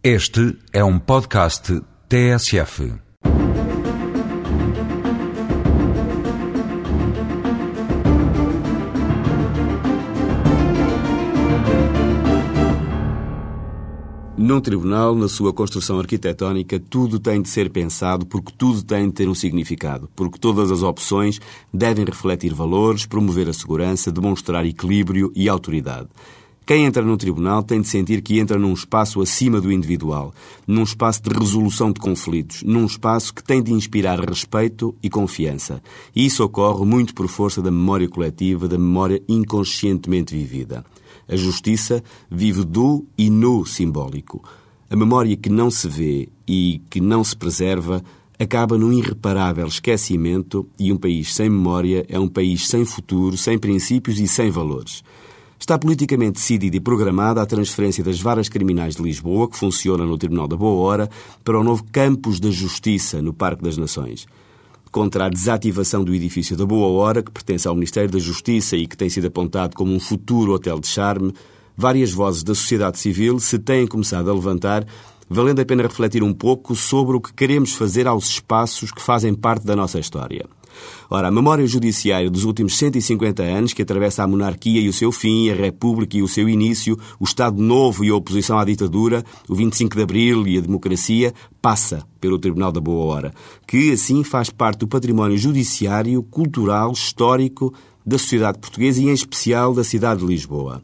Este é um podcast TSF. Num tribunal, na sua construção arquitetónica, tudo tem de ser pensado porque tudo tem de ter um significado, porque todas as opções devem refletir valores, promover a segurança, demonstrar equilíbrio e autoridade. Quem entra num tribunal tem de sentir que entra num espaço acima do individual, num espaço de resolução de conflitos, num espaço que tem de inspirar respeito e confiança. E isso ocorre muito por força da memória coletiva, da memória inconscientemente vivida. A justiça vive do e no simbólico. A memória que não se vê e que não se preserva acaba num irreparável esquecimento e um país sem memória é um país sem futuro, sem princípios e sem valores. Está politicamente decidida e programada a transferência das varas criminais de Lisboa, que funciona no Tribunal da Boa Hora, para o novo Campus da Justiça, no Parque das Nações. Contra a desativação do edifício da Boa Hora, que pertence ao Ministério da Justiça e que tem sido apontado como um futuro hotel de charme, várias vozes da sociedade civil se têm começado a levantar, valendo a pena refletir um pouco sobre o que queremos fazer aos espaços que fazem parte da nossa história. Ora, a memória judiciária dos últimos 150 anos, que atravessa a monarquia e o seu fim, a república e o seu início, o Estado Novo e a oposição à ditadura, o 25 de Abril e a democracia, passa pelo Tribunal da Boa Hora, que assim faz parte do património judiciário, cultural, histórico da sociedade portuguesa e, em especial, da cidade de Lisboa.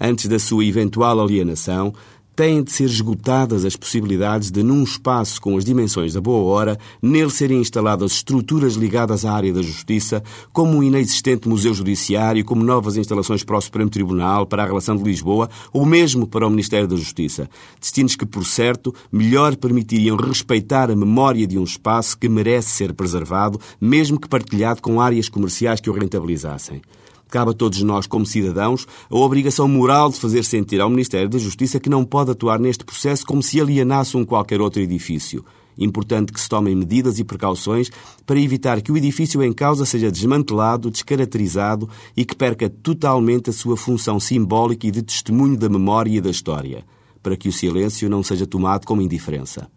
Antes da sua eventual alienação, têm de ser esgotadas as possibilidades de, num espaço com as dimensões da boa hora, nele serem instaladas estruturas ligadas à área da justiça, como um inexistente Museu Judiciário, como novas instalações para o Supremo Tribunal, para a relação de Lisboa, ou mesmo para o Ministério da Justiça. Destinos que, por certo, melhor permitiriam respeitar a memória de um espaço que merece ser preservado, mesmo que partilhado com áreas comerciais que o rentabilizassem. Cabe a todos nós, como cidadãos, a obrigação moral de fazer sentir ao Ministério da Justiça que não pode atuar neste processo como se alienasse um qualquer outro edifício. Importante que se tomem medidas e precauções para evitar que o edifício em causa seja desmantelado, descaracterizado e que perca totalmente a sua função simbólica e de testemunho da memória e da história, para que o silêncio não seja tomado como indiferença.